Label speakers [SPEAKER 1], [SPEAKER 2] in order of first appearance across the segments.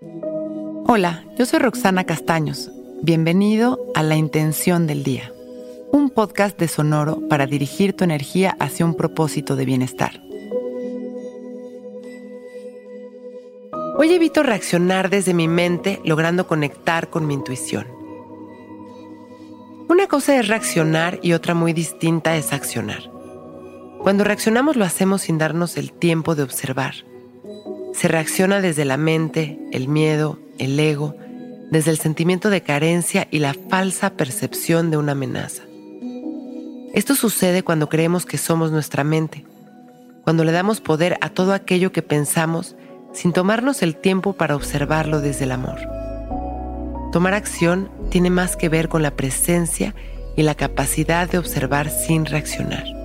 [SPEAKER 1] Hola, yo soy Roxana Castaños. Bienvenido a La Intención del Día, un podcast de Sonoro para dirigir tu energía hacia un propósito de bienestar. Hoy evito reaccionar desde mi mente logrando conectar con mi intuición. Una cosa es reaccionar y otra muy distinta es accionar. Cuando reaccionamos lo hacemos sin darnos el tiempo de observar. Se reacciona desde la mente, el miedo, el ego, desde el sentimiento de carencia y la falsa percepción de una amenaza. Esto sucede cuando creemos que somos nuestra mente, cuando le damos poder a todo aquello que pensamos sin tomarnos el tiempo para observarlo desde el amor. Tomar acción tiene más que ver con la presencia y la capacidad de observar sin reaccionar.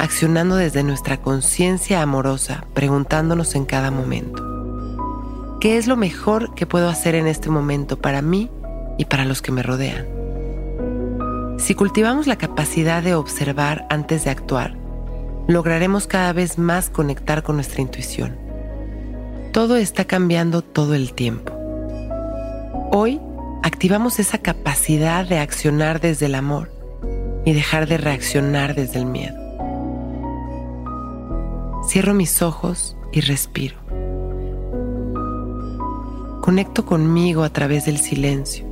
[SPEAKER 1] Accionando desde nuestra conciencia amorosa, preguntándonos en cada momento. ¿Qué es lo mejor que puedo hacer en este momento para mí y para los que me rodean? Si cultivamos la capacidad de observar antes de actuar, lograremos cada vez más conectar con nuestra intuición. Todo está cambiando todo el tiempo. Hoy activamos esa capacidad de accionar desde el amor y dejar de reaccionar desde el miedo. Cierro mis ojos y respiro. Conecto conmigo a través del silencio.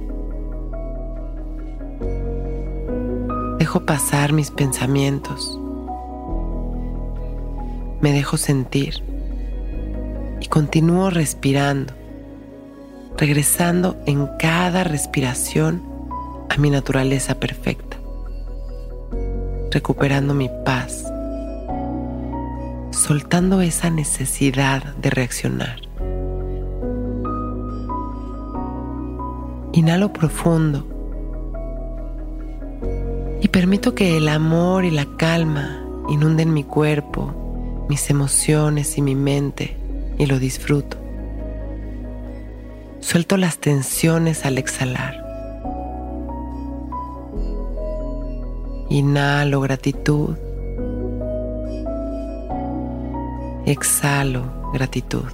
[SPEAKER 1] Dejo pasar mis pensamientos. Me dejo sentir y continúo respirando, regresando en cada respiración a mi naturaleza perfecta, recuperando mi paz, soltando esa necesidad de reaccionar. Inhalo profundo y permito que el amor y la calma inunden mi cuerpo, mis emociones y mi mente y lo disfruto. Suelto las tensiones al exhalar. Inhalo gratitud. Exhalo gratitud.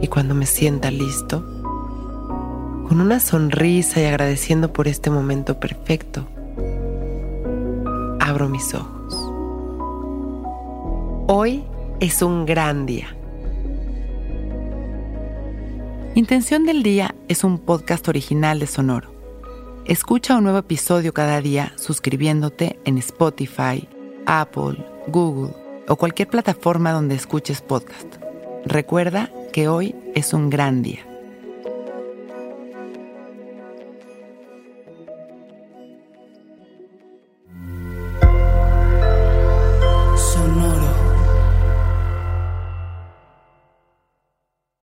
[SPEAKER 1] Y cuando me sienta listo, con una sonrisa y agradeciendo por este momento perfecto, abro mis ojos. Hoy es un gran día. Intención del Día es un podcast original de Sonoro. Escucha un nuevo episodio cada día suscribiéndote en Spotify, Apple, Google o cualquier plataforma donde escuches podcast. Recuerda que hoy es un gran día.